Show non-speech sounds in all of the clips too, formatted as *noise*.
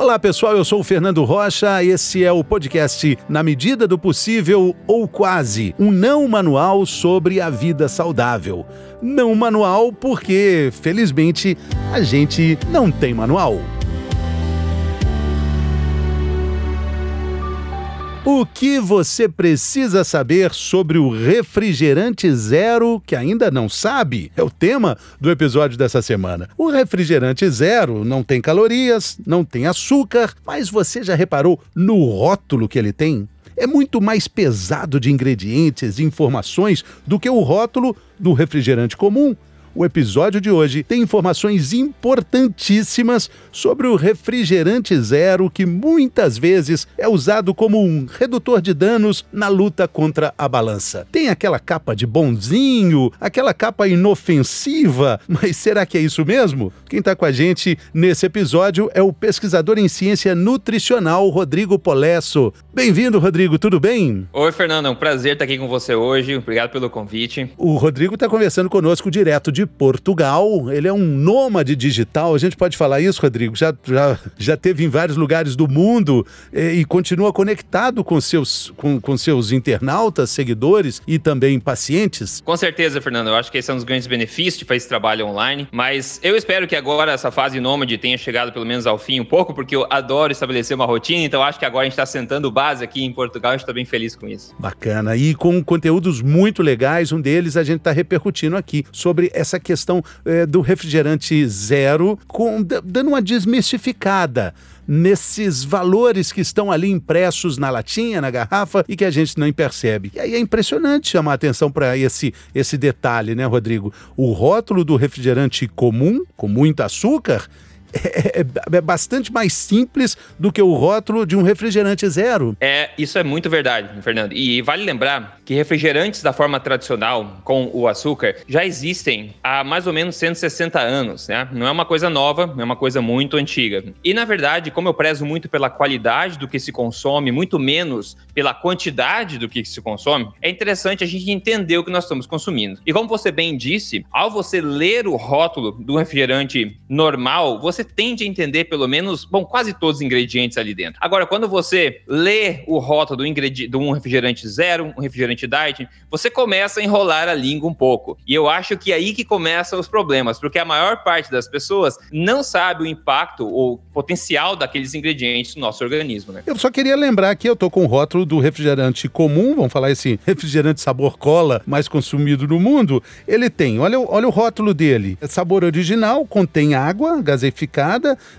Olá pessoal, eu sou o Fernando Rocha. Esse é o podcast Na Medida do Possível ou Quase um não manual sobre a vida saudável. Não manual porque, felizmente, a gente não tem manual. O que você precisa saber sobre o refrigerante zero que ainda não sabe? É o tema do episódio dessa semana. O refrigerante zero não tem calorias, não tem açúcar, mas você já reparou no rótulo que ele tem? É muito mais pesado de ingredientes e informações do que o rótulo do refrigerante comum. O episódio de hoje tem informações importantíssimas sobre o refrigerante zero, que muitas vezes é usado como um redutor de danos na luta contra a balança. Tem aquela capa de bonzinho, aquela capa inofensiva, *laughs* mas será que é isso mesmo? Quem está com a gente nesse episódio é o pesquisador em ciência nutricional Rodrigo Polesso. Bem-vindo, Rodrigo, tudo bem? Oi, Fernando, é um prazer estar aqui com você hoje. Obrigado pelo convite. O Rodrigo está conversando conosco direto de de Portugal. Ele é um nômade digital. A gente pode falar isso, Rodrigo? Já, já, já teve em vários lugares do mundo e, e continua conectado com seus, com, com seus internautas, seguidores e também pacientes? Com certeza, Fernando. Eu acho que esse é um dos grandes benefícios de fazer esse trabalho online. Mas eu espero que agora essa fase nômade tenha chegado pelo menos ao fim um pouco, porque eu adoro estabelecer uma rotina. Então acho que agora a gente está sentando base aqui em Portugal. A gente está bem feliz com isso. Bacana. E com conteúdos muito legais. Um deles a gente está repercutindo aqui sobre essa essa questão é, do refrigerante zero, com, dando uma desmistificada nesses valores que estão ali impressos na latinha, na garrafa e que a gente não percebe. E aí é impressionante chamar atenção para esse, esse detalhe, né, Rodrigo? O rótulo do refrigerante comum, com muito açúcar, é, é, é, bastante mais simples do que o rótulo de um refrigerante zero. É, isso é muito verdade, Fernando. E vale lembrar que refrigerantes da forma tradicional, com o açúcar, já existem há mais ou menos 160 anos, né? Não é uma coisa nova, é uma coisa muito antiga. E na verdade, como eu prezo muito pela qualidade do que se consome, muito menos pela quantidade do que se consome, é interessante a gente entender o que nós estamos consumindo. E como você bem disse, ao você ler o rótulo do refrigerante normal, você você tende a entender pelo menos, bom, quase todos os ingredientes ali dentro. Agora, quando você lê o rótulo do de um refrigerante zero, um refrigerante diet, você começa a enrolar a língua um pouco. E eu acho que é aí que começam os problemas, porque a maior parte das pessoas não sabe o impacto ou potencial daqueles ingredientes no nosso organismo, né? Eu só queria lembrar que eu tô com o rótulo do refrigerante comum, vamos falar esse *laughs* refrigerante sabor cola mais consumido no mundo. Ele tem, olha, olha o rótulo dele. É sabor original, contém água gaseificada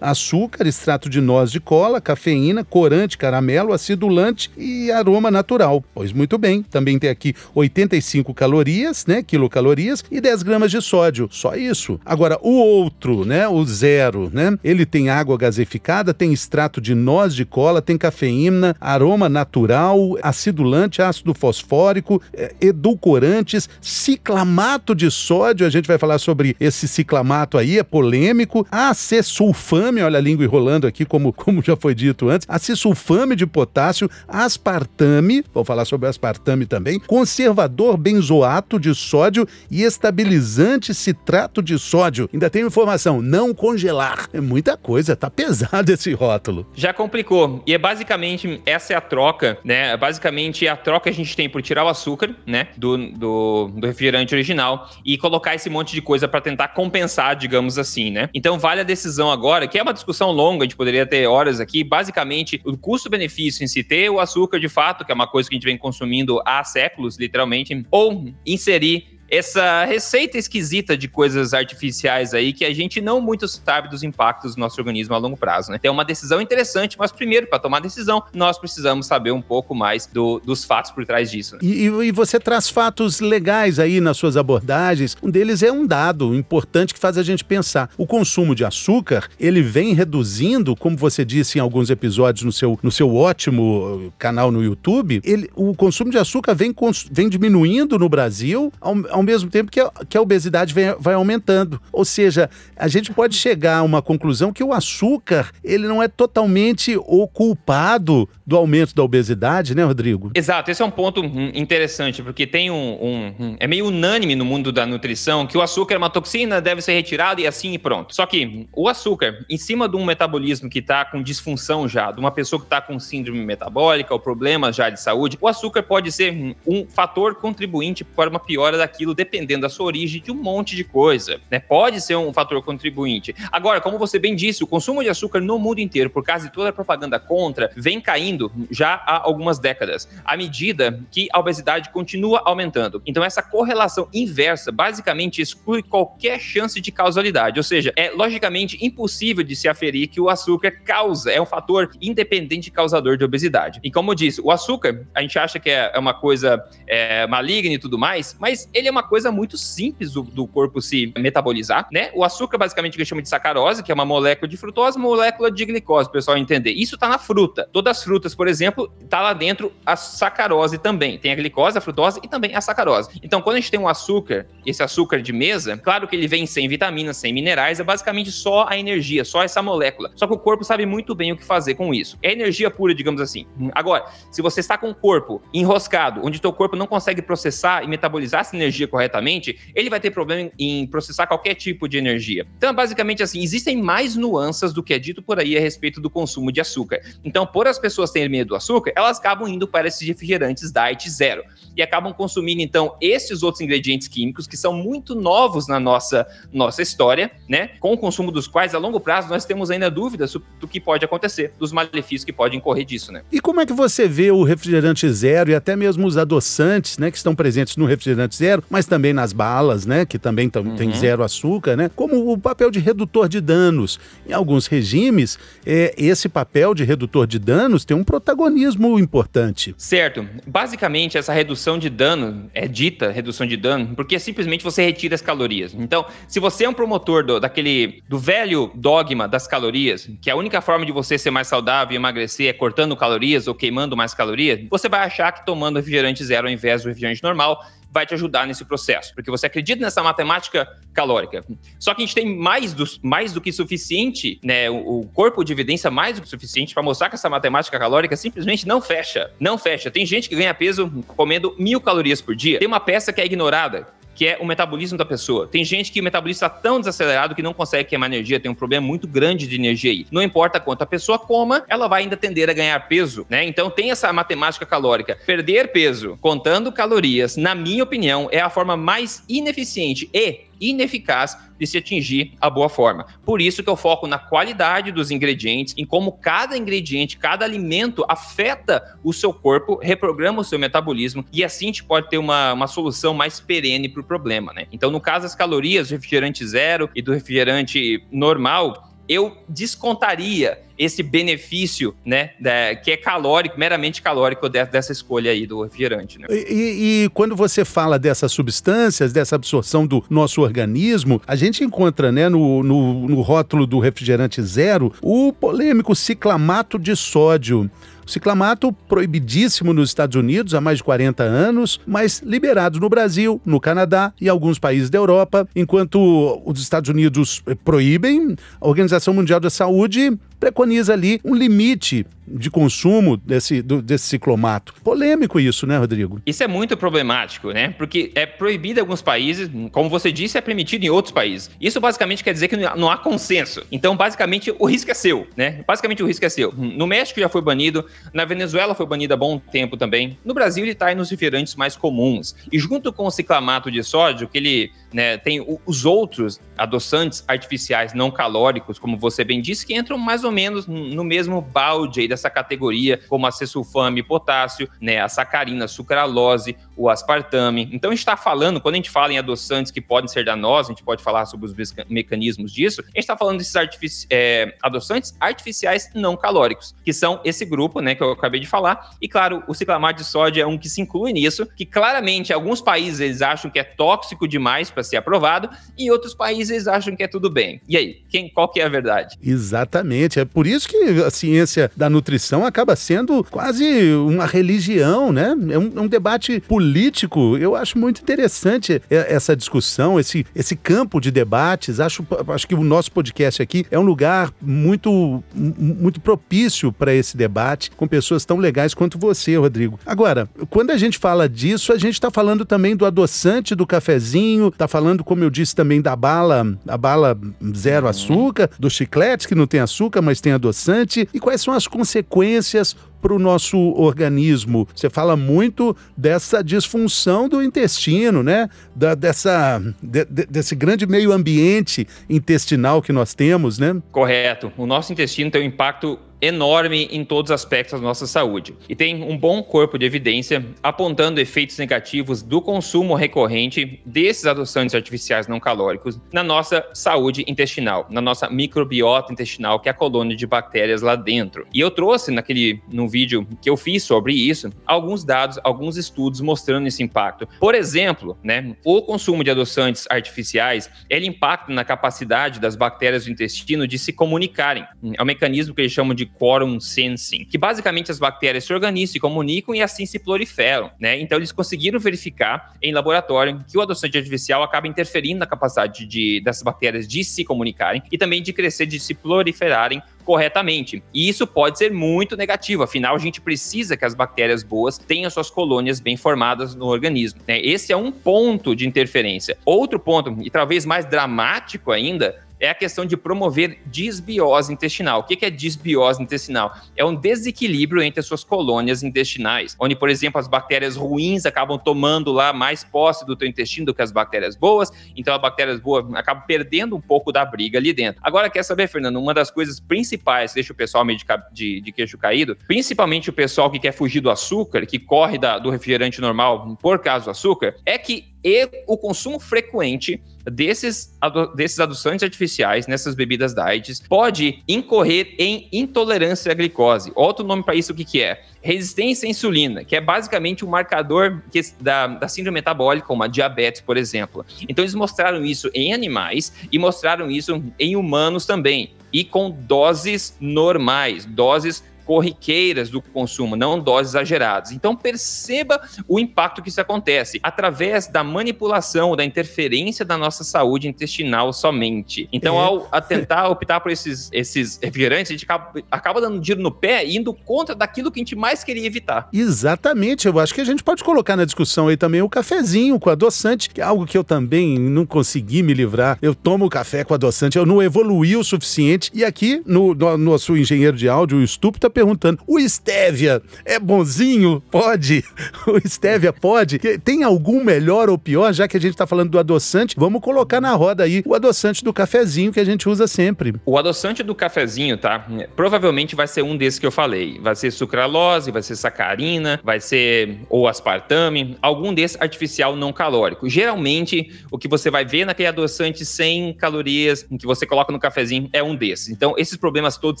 açúcar, extrato de noz de cola, cafeína, corante, caramelo, acidulante e aroma natural. Pois muito bem, também tem aqui 85 calorias, né, quilocalorias e 10 gramas de sódio, só isso. Agora, o outro, né, o zero, né, ele tem água gaseificada, tem extrato de noz de cola, tem cafeína, aroma natural, acidulante, ácido fosfórico, é, edulcorantes, ciclamato de sódio, a gente vai falar sobre esse ciclamato aí, é polêmico, AC sulfame, olha a língua enrolando aqui, como, como já foi dito antes, sulfame de potássio, aspartame, vou falar sobre aspartame também, conservador benzoato de sódio e estabilizante citrato de sódio. Ainda tem informação, não congelar. É muita coisa, tá pesado esse rótulo. Já complicou. E é basicamente, essa é a troca, né? Basicamente, é a troca a gente tem por tirar o açúcar, né? Do, do, do refrigerante original e colocar esse monte de coisa para tentar compensar, digamos assim, né? Então, vale a decisão decisão agora, que é uma discussão longa, a gente poderia ter horas aqui, basicamente o custo-benefício em se ter o açúcar de fato, que é uma coisa que a gente vem consumindo há séculos, literalmente, ou inserir essa receita esquisita de coisas artificiais aí que a gente não muito sabe dos impactos do nosso organismo a longo prazo, né? Tem uma decisão interessante, mas primeiro, para tomar decisão, nós precisamos saber um pouco mais do, dos fatos por trás disso. Né? E, e, você traz fatos legais aí nas suas abordagens. Um deles é um dado importante que faz a gente pensar. O consumo de açúcar, ele vem reduzindo, como você disse em alguns episódios no seu, no seu ótimo canal no YouTube, ele, o consumo de açúcar vem, vem diminuindo no Brasil, ao, ao mesmo tempo que a, que a obesidade vem, vai aumentando. Ou seja, a gente pode chegar a uma conclusão que o açúcar ele não é totalmente o culpado do aumento da obesidade, né, Rodrigo? Exato, esse é um ponto hum, interessante, porque tem um, um, um, É meio unânime no mundo da nutrição que o açúcar é uma toxina, deve ser retirado e assim e pronto. Só que o açúcar, em cima de um metabolismo que está com disfunção já, de uma pessoa que está com síndrome metabólica ou problemas já de saúde, o açúcar pode ser hum, um fator contribuinte para uma piora daquilo, dependendo da sua origem, de um monte de coisa. Né? Pode ser um fator contribuinte. Agora, como você bem disse, o consumo de açúcar no mundo inteiro, por causa de toda a propaganda contra, vem caindo já há algumas décadas, à medida que a obesidade continua aumentando. Então, essa correlação inversa basicamente exclui qualquer chance de causalidade, ou seja, é logicamente impossível de se aferir que o açúcar causa, é um fator independente causador de obesidade. E como eu disse, o açúcar, a gente acha que é uma coisa é, maligna e tudo mais, mas ele é uma coisa muito simples do, do corpo se metabolizar, né? O açúcar, basicamente, que chama de sacarose, que é uma molécula de frutose, molécula de glicose, pessoal entender. Isso está na fruta. Todas as frutas, por exemplo, tá lá dentro a sacarose também. Tem a glicose, a frutose e também a sacarose. Então, quando a gente tem um açúcar, esse açúcar de mesa, claro que ele vem sem vitaminas, sem minerais, é basicamente só a energia, só essa molécula. Só que o corpo sabe muito bem o que fazer com isso. É energia pura, digamos assim. Agora, se você está com o corpo enroscado, onde teu corpo não consegue processar e metabolizar essa energia corretamente, ele vai ter problema em processar qualquer tipo de energia. Então, basicamente assim, existem mais nuances do que é dito por aí a respeito do consumo de açúcar. Então, por as pessoas terem medo do açúcar, elas acabam indo para esses refrigerantes diet zero e acabam consumindo então esses outros ingredientes químicos que são muito novos na nossa nossa história, né? Com o consumo dos quais a longo prazo nós temos ainda dúvidas do que pode acontecer, dos malefícios que podem correr disso, né? E como é que você vê o refrigerante zero e até mesmo os adoçantes, né, que estão presentes no refrigerante zero, mas também nas balas, né, que também uhum. tem zero açúcar, né? Como o papel de redutor de danos. Em alguns regimes, é, esse papel de redutor de danos tem um protagonismo importante. Certo. Basicamente, essa redução de dano é dita redução de dano porque simplesmente você retira as calorias. Então, se você é um promotor do, daquele do velho dogma das calorias, que a única forma de você ser mais saudável e emagrecer é cortando calorias ou queimando mais calorias, você vai achar que tomando refrigerante zero ao invés do refrigerante normal vai te ajudar nesse processo, porque você acredita nessa matemática calórica. Só que a gente tem mais do, mais do que suficiente, né? O, o corpo de evidência mais do que suficiente para mostrar que essa matemática calórica simplesmente não fecha. Não fecha. Tem gente que ganha peso comendo mil calorias por dia. Tem uma peça que é ignorada, que é o metabolismo da pessoa. Tem gente que o metabolismo está tão desacelerado que não consegue queimar energia, tem um problema muito grande de energia aí. Não importa quanto a pessoa coma, ela vai ainda tender a ganhar peso, né? Então tem essa matemática calórica. Perder peso contando calorias, na minha opinião, é a forma mais ineficiente e ineficaz de se atingir a boa forma. Por isso que eu foco na qualidade dos ingredientes, em como cada ingrediente, cada alimento afeta o seu corpo, reprograma o seu metabolismo e assim a gente pode ter uma, uma solução mais perene para o problema, né? Então, no caso das calorias do refrigerante zero e do refrigerante normal, eu descontaria esse benefício, né, da, que é calórico, meramente calórico de, dessa escolha aí do refrigerante. Né? E, e, quando você fala dessas substâncias, dessa absorção do nosso organismo, a gente encontra, né, no, no, no rótulo do refrigerante zero, o polêmico ciclamato de sódio. O ciclamato, proibidíssimo nos Estados Unidos há mais de 40 anos, mas liberado no Brasil, no Canadá e alguns países da Europa, enquanto os Estados Unidos proíbem, a Organização Mundial da Saúde preconiza ali um limite de consumo desse, do, desse ciclomato. Polêmico isso, né, Rodrigo? Isso é muito problemático, né? Porque é proibido em alguns países, como você disse, é permitido em outros países. Isso basicamente quer dizer que não há consenso. Então, basicamente, o risco é seu, né? Basicamente, o risco é seu. No México já foi banido, na Venezuela foi banido há bom tempo também. No Brasil, ele está aí nos refrigerantes mais comuns. E junto com o ciclamato de sódio, que ele né, tem os outros adoçantes artificiais não calóricos, como você bem disse, que entram mais ou menos no mesmo balde aí dessa categoria, como a cesulfame, potássio, né, a sacarina, a sucralose, o aspartame. Então a gente está falando, quando a gente fala em adoçantes que podem ser danosos, a gente pode falar sobre os mecanismos disso, a gente está falando desses artifici é, adoçantes artificiais não calóricos, que são esse grupo, né, que eu acabei de falar. E claro, o ciclamato de sódio é um que se inclui nisso, que claramente alguns países eles acham que é tóxico demais para ser aprovado e outros países acham que é tudo bem. E aí, quem, qual que é a verdade? Exatamente. É por isso que a ciência da nutrição nutrição acaba sendo quase uma religião, né? É um, é um debate político. Eu acho muito interessante essa discussão, esse, esse campo de debates. Acho, acho que o nosso podcast aqui é um lugar muito, muito propício para esse debate, com pessoas tão legais quanto você, Rodrigo. Agora, quando a gente fala disso, a gente está falando também do adoçante do cafezinho, está falando, como eu disse, também da bala, a bala zero açúcar, dos chicletes que não tem açúcar, mas tem adoçante. E quais são as consequências consequências para o nosso organismo. Você fala muito dessa disfunção do intestino, né? Da, dessa, de, de, desse grande meio ambiente intestinal que nós temos, né? Correto. O nosso intestino tem um impacto enorme em todos os aspectos da nossa saúde e tem um bom corpo de evidência apontando efeitos negativos do consumo recorrente desses adoçantes artificiais não calóricos na nossa saúde intestinal, na nossa microbiota intestinal, que é a colônia de bactérias lá dentro. E eu trouxe naquele no vídeo que eu fiz sobre isso alguns dados, alguns estudos mostrando esse impacto. Por exemplo, né, o consumo de adoçantes artificiais, ele impacta na capacidade das bactérias do intestino de se comunicarem. É um mecanismo que eles chamam de quorum sensing, que basicamente as bactérias se organizam, se comunicam e assim se proliferam, né? Então eles conseguiram verificar em laboratório que o adoçante artificial acaba interferindo na capacidade de, dessas bactérias de se comunicarem e também de crescer, de se proliferarem corretamente. E isso pode ser muito negativo, afinal, a gente precisa que as bactérias boas tenham suas colônias bem formadas no organismo. Né? Esse é um ponto de interferência. Outro ponto, e talvez mais dramático ainda, é a questão de promover disbiose intestinal. O que é disbiose intestinal? É um desequilíbrio entre as suas colônias intestinais, onde, por exemplo, as bactérias ruins acabam tomando lá mais posse do teu intestino do que as bactérias boas, então as bactérias boas acabam perdendo um pouco da briga ali dentro. Agora, quer saber, Fernando, uma das coisas principais que deixa o pessoal meio de, de, de, queixo caído, principalmente o pessoal que quer fugir do açúcar, que corre da, do refrigerante normal por causa do açúcar, é que e o consumo frequente desses, desses adoçantes artificiais nessas bebidas diets pode incorrer em intolerância à glicose. Outro nome para isso o que, que é? Resistência à insulina, que é basicamente um marcador que, da, da síndrome metabólica, como a diabetes, por exemplo. Então eles mostraram isso em animais e mostraram isso em humanos também. E com doses normais, doses corriqueiras do consumo, não doses exageradas. Então perceba o impacto que isso acontece através da manipulação, da interferência da nossa saúde intestinal somente. Então, é. ao tentar *laughs* optar por esses, esses refrigerantes, a gente acaba, acaba dando um tiro no pé indo contra daquilo que a gente mais queria evitar. Exatamente. Eu acho que a gente pode colocar na discussão aí também o cafezinho com adoçante, que é algo que eu também não consegui me livrar. Eu tomo café com adoçante, eu não evoluí o suficiente. E aqui, no, no nosso engenheiro de áudio, o Stup, tá perguntando: o Stevia é bonzinho? Pode? *laughs* O Stevia pode? Tem algum melhor ou pior, já que a gente está falando do adoçante? Vamos colocar na roda aí o adoçante do cafezinho que a gente usa sempre. O adoçante do cafezinho, tá? Provavelmente vai ser um desses que eu falei. Vai ser sucralose, vai ser sacarina, vai ser ou aspartame, algum desses artificial não calórico. Geralmente, o que você vai ver naquele adoçante sem calorias, que você coloca no cafezinho, é um desses. Então, esses problemas todos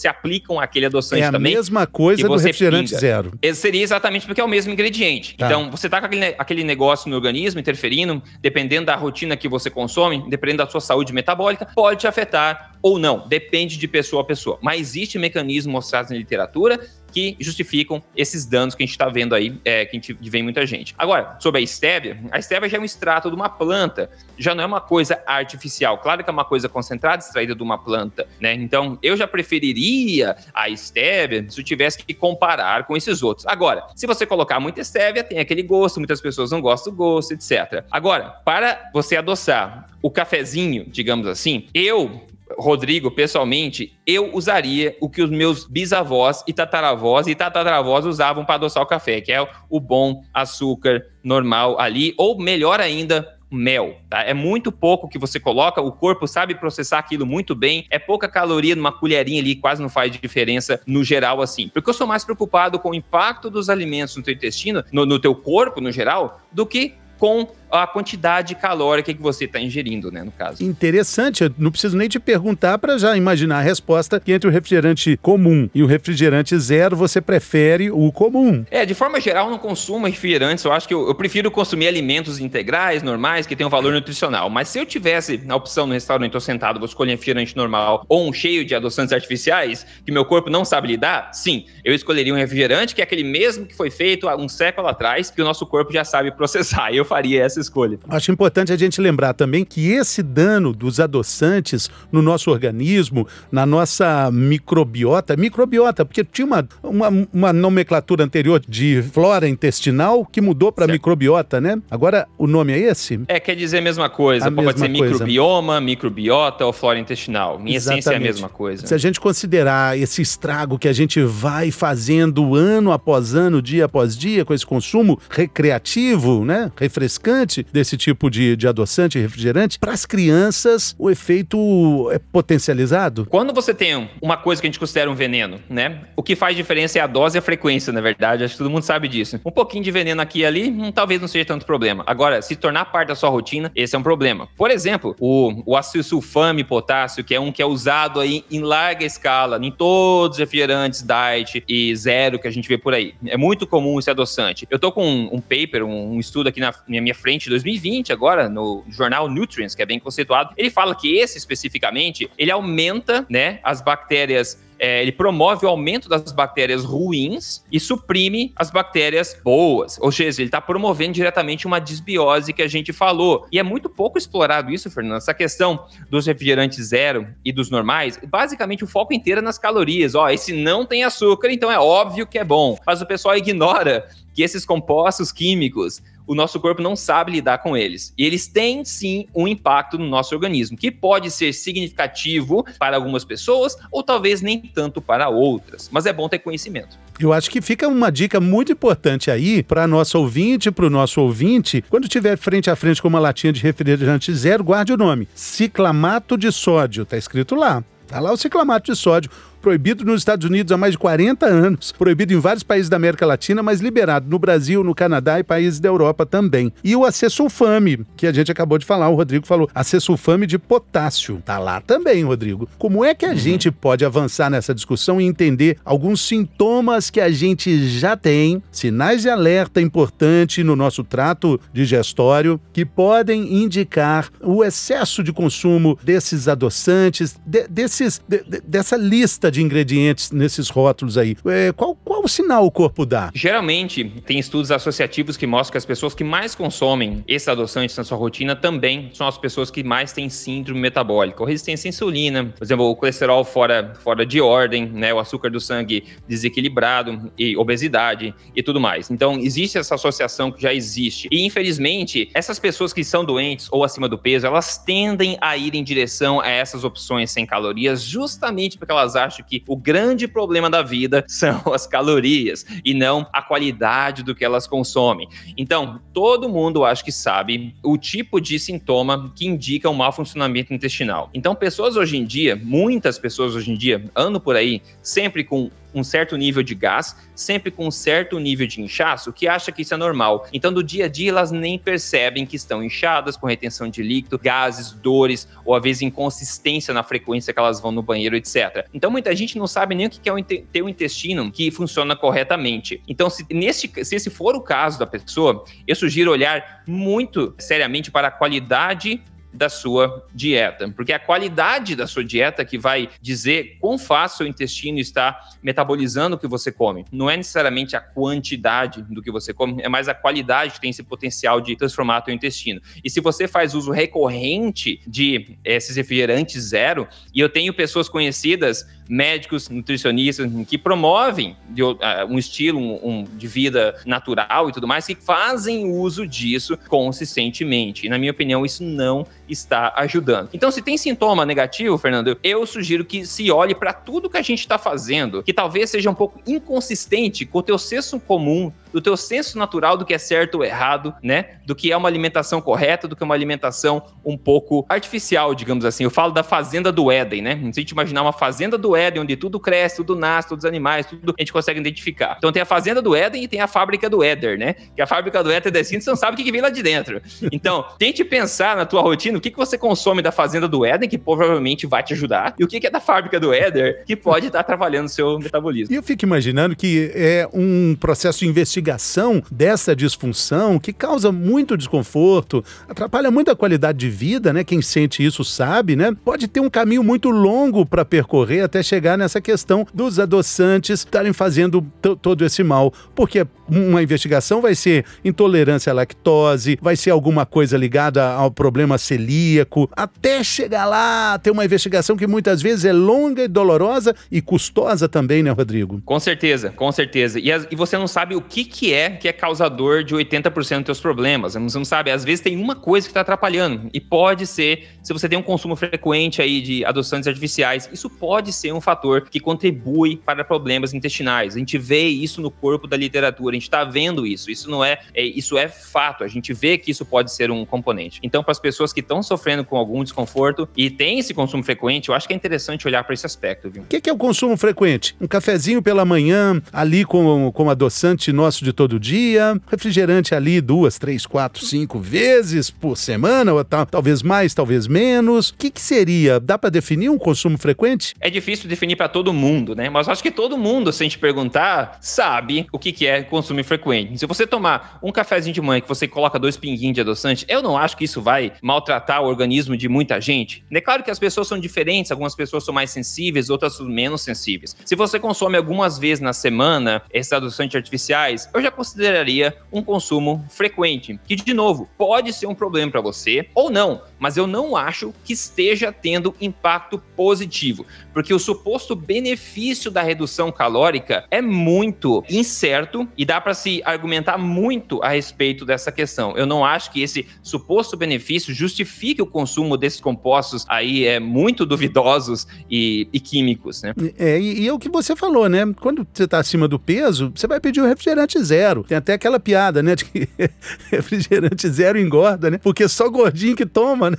se aplicam àquele adoçante é também mesma coisa do refrigerante pinga. zero. Esse seria exatamente porque é o mesmo ingrediente. Tá. Então, você tá com aquele, aquele negócio no organismo interferindo, dependendo da rotina que você consome, dependendo da sua saúde metabólica, pode te afetar ou não. Depende de pessoa a pessoa. Mas existe mecanismo mostrado na literatura que justificam esses danos que a gente está vendo aí, é, que a gente vê muita gente. Agora, sobre a stevia, a stevia já é um extrato de uma planta, já não é uma coisa artificial. Claro que é uma coisa concentrada, extraída de uma planta, né? Então, eu já preferiria a stevia se eu tivesse que comparar com esses outros. Agora, se você colocar muita stevia, tem aquele gosto, muitas pessoas não gostam do gosto, etc. Agora, para você adoçar o cafezinho, digamos assim, eu Rodrigo, pessoalmente, eu usaria o que os meus bisavós e tataravós e tataravós usavam para adoçar o café, que é o bom açúcar normal ali, ou melhor ainda, mel, tá? É muito pouco que você coloca, o corpo sabe processar aquilo muito bem, é pouca caloria numa colherinha ali, quase não faz diferença no geral assim. Porque eu sou mais preocupado com o impacto dos alimentos no teu intestino, no, no teu corpo no geral, do que com a quantidade calórica que você está ingerindo, né, no caso. Interessante, eu não preciso nem te perguntar para já imaginar a resposta que entre o refrigerante comum e o refrigerante zero, você prefere o comum. É, de forma geral, não consumo refrigerantes, eu acho que eu, eu prefiro consumir alimentos integrais, normais, que têm um valor nutricional, mas se eu tivesse a opção no restaurante, tô sentado, vou escolher um refrigerante normal ou um cheio de adoçantes artificiais, que meu corpo não sabe lidar, sim, eu escolheria um refrigerante que é aquele mesmo que foi feito há um século atrás, que o nosso corpo já sabe processar, *laughs* eu faria essa escolha. Acho importante a gente lembrar também que esse dano dos adoçantes no nosso organismo, na nossa microbiota, microbiota, porque tinha uma, uma, uma nomenclatura anterior de flora intestinal que mudou para microbiota, né? Agora o nome é esse? É, quer dizer a mesma coisa. A Pode mesma ser coisa. microbioma, microbiota ou flora intestinal. Minha Exatamente. essência é a mesma coisa. Se a gente considerar esse estrago que a gente vai fazendo ano após ano, dia após dia, com esse consumo recreativo, né? Refrescante desse tipo de, de adoçante, refrigerante, para as crianças o efeito é potencializado? Quando você tem uma coisa que a gente considera um veneno, né? O que faz diferença é a dose e a frequência, na verdade. Acho que todo mundo sabe disso. Um pouquinho de veneno aqui e ali, hum, talvez não seja tanto problema. Agora, se tornar parte da sua rotina, esse é um problema. Por exemplo, o, o acesulfame potássio, que é um que é usado aí em larga escala, em todos os refrigerantes diet e zero que a gente vê por aí. É muito comum esse adoçante. Eu tô com um, um paper, um, um, estudo aqui na minha frente, 2020 agora, no jornal Nutrients, que é bem conceituado. Ele fala que esse especificamente, ele aumenta, né, as bactérias é, ele promove o aumento das bactérias ruins e suprime as bactérias boas. Ou seja, ele está promovendo diretamente uma desbiose que a gente falou. E é muito pouco explorado isso, Fernando. Essa questão dos refrigerantes zero e dos normais, basicamente o foco inteiro é nas calorias. Ó, esse não tem açúcar, então é óbvio que é bom. Mas o pessoal ignora que esses compostos químicos o nosso corpo não sabe lidar com eles. E eles têm sim um impacto no nosso organismo, que pode ser significativo para algumas pessoas ou talvez nem tanto para outras. Mas é bom ter conhecimento. Eu acho que fica uma dica muito importante aí para nosso ouvinte, para o nosso ouvinte, quando estiver frente a frente com uma latinha de refrigerante zero, guarde o nome: ciclamato de sódio. Está escrito lá. Tá lá o ciclamato de sódio proibido nos Estados Unidos há mais de 40 anos, proibido em vários países da América Latina, mas liberado no Brasil, no Canadá e países da Europa também. E o acesulfame, que a gente acabou de falar, o Rodrigo falou, acesulfame de potássio. Tá lá também, Rodrigo. Como é que a uhum. gente pode avançar nessa discussão e entender alguns sintomas que a gente já tem, sinais de alerta importante no nosso trato digestório, que podem indicar o excesso de consumo desses adoçantes, de, desses, de, de, dessa lista de de ingredientes nesses rótulos aí. É, qual, qual o sinal o corpo dá? Geralmente, tem estudos associativos que mostram que as pessoas que mais consomem esses adoçantes na sua rotina também são as pessoas que mais têm síndrome metabólica, ou resistência à insulina, por exemplo, o colesterol fora, fora de ordem, né, o açúcar do sangue desequilibrado e obesidade e tudo mais. Então, existe essa associação que já existe. E, infelizmente, essas pessoas que são doentes ou acima do peso, elas tendem a ir em direção a essas opções sem calorias, justamente porque elas acham que o grande problema da vida *laughs* são as calorias e não a qualidade do que elas consomem. Então, todo mundo acho que sabe o tipo de sintoma que indica um mau funcionamento intestinal. Então, pessoas hoje em dia, muitas pessoas hoje em dia andam por aí sempre com um certo nível de gás, sempre com um certo nível de inchaço, que acha que isso é normal. Então, do dia a dia, elas nem percebem que estão inchadas, com retenção de líquido, gases, dores, ou às vezes inconsistência na frequência que elas vão no banheiro, etc. Então, muita gente não sabe nem o que é ter um intestino que funciona corretamente. Então, se, nesse, se esse for o caso da pessoa, eu sugiro olhar muito seriamente para a qualidade da sua dieta, porque é a qualidade da sua dieta que vai dizer quão fácil o intestino está metabolizando o que você come. Não é necessariamente a quantidade do que você come, é mais a qualidade que tem esse potencial de transformar o seu intestino. E se você faz uso recorrente de esses refrigerantes zero, e eu tenho pessoas conhecidas, médicos, nutricionistas, que promovem uh, um estilo um, de vida natural e tudo mais, que fazem uso disso consistentemente. E, na minha opinião, isso não está ajudando. Então, se tem sintoma negativo, Fernando, eu sugiro que se olhe para tudo que a gente está fazendo, que talvez seja um pouco inconsistente com o teu senso comum do teu senso natural do que é certo ou errado, né? Do que é uma alimentação correta, do que é uma alimentação um pouco artificial, digamos assim. Eu falo da fazenda do Éden, né? Se a gente imaginar uma fazenda do Éden, onde tudo cresce, tudo nasce, todos os animais, tudo a gente consegue identificar. Então tem a fazenda do Éden e tem a fábrica do Éder, né? Que a fábrica do Éder é descendo, você não sabe o que vem lá de dentro. Então, *laughs* tente pensar na tua rotina, o que, que você consome da fazenda do Éden, que provavelmente vai te ajudar, e o que, que é da fábrica do Éder, que pode estar trabalhando o seu metabolismo. E eu fico imaginando que é um processo de investigação dessa disfunção que causa muito desconforto, atrapalha muito a qualidade de vida, né? Quem sente isso sabe, né? Pode ter um caminho muito longo para percorrer até chegar nessa questão dos adoçantes estarem fazendo todo esse mal, porque uma investigação vai ser intolerância à lactose, vai ser alguma coisa ligada ao problema celíaco, até chegar lá, ter uma investigação que muitas vezes é longa e dolorosa e custosa também, né, Rodrigo? Com certeza, com certeza. E, e você não sabe o que, que é que é causador de 80% dos teus problemas. Você não sabe, às vezes tem uma coisa que está atrapalhando. E pode ser, se você tem um consumo frequente aí de adoçantes artificiais, isso pode ser um fator que contribui para problemas intestinais. A gente vê isso no corpo da literatura gente está vendo isso. Isso não é, é, isso é fato. A gente vê que isso pode ser um componente. Então, para as pessoas que estão sofrendo com algum desconforto e tem esse consumo frequente, eu acho que é interessante olhar para esse aspecto? O que, que, é o consumo frequente? Um cafezinho pela manhã, ali com, com adoçante nosso de todo dia, refrigerante ali duas, três, quatro, cinco vezes por semana, ou talvez mais, talvez menos. O que, que seria? Dá para definir um consumo frequente? É difícil definir para todo mundo, né? Mas acho que todo mundo, se a gente perguntar, sabe o que, que é consumo consumo frequente. Se você tomar um cafezinho de manhã que você coloca dois pinguinhos de adoçante, eu não acho que isso vai maltratar o organismo de muita gente. É claro que as pessoas são diferentes, algumas pessoas são mais sensíveis, outras são menos sensíveis. Se você consome algumas vezes na semana esses adoçantes artificiais, eu já consideraria um consumo frequente, que de novo pode ser um problema para você ou não, mas eu não acho que esteja tendo impacto positivo, porque o suposto benefício da redução calórica é muito incerto e dá para se argumentar muito a respeito dessa questão. Eu não acho que esse suposto benefício justifique o consumo desses compostos aí é muito duvidosos e, e químicos, né? É, e, e, é o que você falou, né? Quando você está acima do peso, você vai pedir um refrigerante zero. Tem até aquela piada, né? De que *laughs* refrigerante zero engorda, né? Porque só gordinho que toma, né?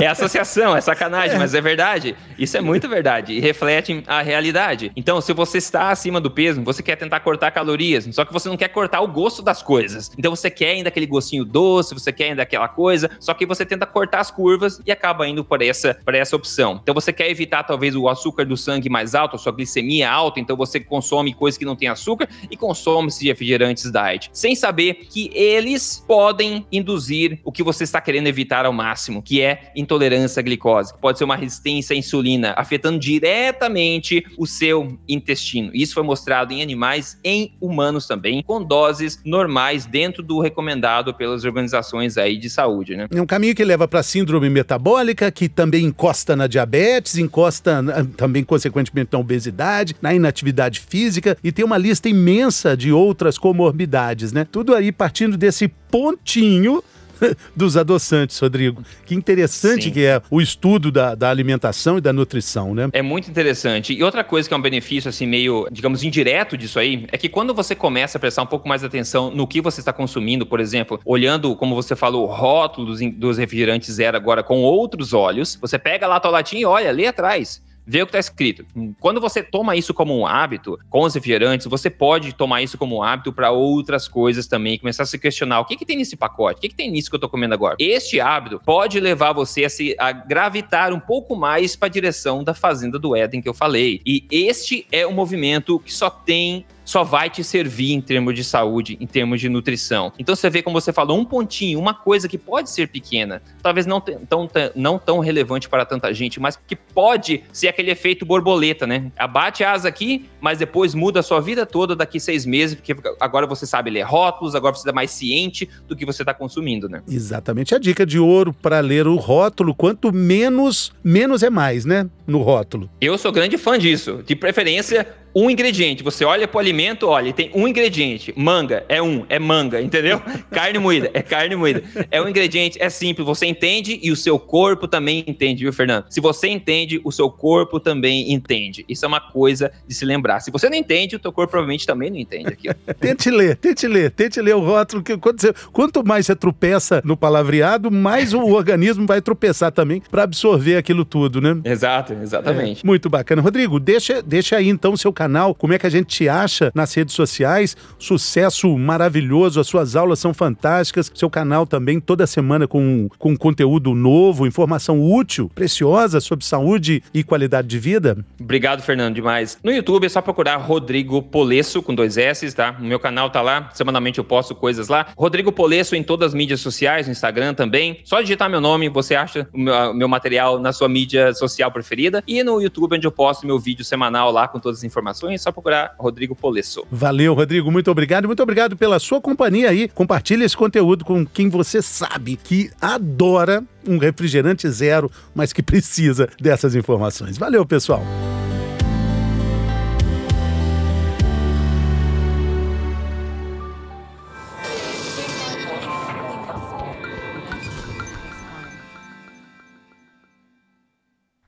é associação, é sacanagem, é. mas é verdade. Isso é muito verdade e reflete a realidade. Então, se você está acima do peso, você quer tentar cortar calorias, só que você não quer cortar o gosto das coisas. Então você quer ainda aquele gostinho doce, você quer ainda aquela coisa, só que você tenta cortar as curvas e acaba indo por essa, por essa opção. Então você quer evitar talvez o açúcar do sangue mais alto, a sua glicemia alta, então você consome coisas que não tem açúcar e consome esses refrigerantes diet, sem saber que eles podem induzir o que você está querendo evitar ao máximo, que é intolerância à glicose, que pode ser uma resistência à insulina, afetando diretamente o seu intestino. Isso foi mostrado em animais, em humanos também, com doses normais dentro do recomendado pelas organizações aí de saúde, né? É um caminho que leva para síndrome metabólica, que também encosta na diabetes, encosta também consequentemente na obesidade, na inatividade física e tem uma lista imensa de outras comorbidades, né? Tudo aí partindo desse pontinho *laughs* dos adoçantes, Rodrigo. Que interessante Sim. que é o estudo da, da alimentação e da nutrição, né? É muito interessante. E outra coisa que é um benefício, assim, meio, digamos, indireto disso aí, é que quando você começa a prestar um pouco mais atenção no que você está consumindo, por exemplo, olhando, como você falou, o rótulo dos, refrigerantes zero agora com outros olhos, você pega lá a tua latinha e olha, ali atrás vê o que está escrito. Quando você toma isso como um hábito, com os refrigerantes, você pode tomar isso como um hábito para outras coisas também, começar a se questionar o que, que tem nesse pacote, o que, que tem nisso que eu estou comendo agora. Este hábito pode levar você a, se, a gravitar um pouco mais para a direção da fazenda do Éden que eu falei. E este é um movimento que só tem só vai te servir em termos de saúde, em termos de nutrição. Então você vê como você falou, um pontinho, uma coisa que pode ser pequena, talvez não tão, não tão relevante para tanta gente, mas que pode ser aquele efeito borboleta, né? Abate a asa aqui, mas depois muda a sua vida toda daqui seis meses, porque agora você sabe ler rótulos, agora você está mais ciente do que você está consumindo, né? Exatamente a dica de ouro para ler o rótulo, quanto menos, menos é mais, né? No rótulo. Eu sou grande fã disso. De preferência, um ingrediente. Você olha pro alimento, olha, tem um ingrediente. Manga, é um, é manga, entendeu? *laughs* carne moída, é carne moída. É um ingrediente, é simples, você entende e o seu corpo também entende, viu, Fernando? Se você entende, o seu corpo também entende. Isso é uma coisa de se lembrar. Se você não entende, o teu corpo provavelmente também não entende aquilo. *laughs* tente ler, tente ler, tente ler o rótulo, que quando você, quanto mais você tropeça no palavreado, mais o *laughs* organismo vai tropeçar também para absorver aquilo tudo, né? Exato, exatamente. É, muito bacana. Rodrigo, deixa, deixa aí então o seu canal, como é que a gente te acha nas redes sociais. Sucesso maravilhoso, as suas aulas são fantásticas, seu canal também toda semana com, com conteúdo novo, informação útil, preciosa sobre saúde e qualidade de vida. Obrigado, Fernando, demais. No YouTube é só procurar Rodrigo Polesso com dois S, tá? O meu canal tá lá, semanalmente eu posto coisas lá. Rodrigo Polesso em todas as mídias sociais, no Instagram também. Só digitar meu nome, você acha o meu, meu material na sua mídia social preferida. E no YouTube, onde eu posto meu vídeo semanal lá com todas as informações, é só procurar Rodrigo Polesso. Valeu, Rodrigo, muito obrigado. Muito obrigado pela sua companhia aí. Compartilhe esse conteúdo com quem você sabe que adora um refrigerante zero, mas que precisa dessas informações. Valeu, pessoal.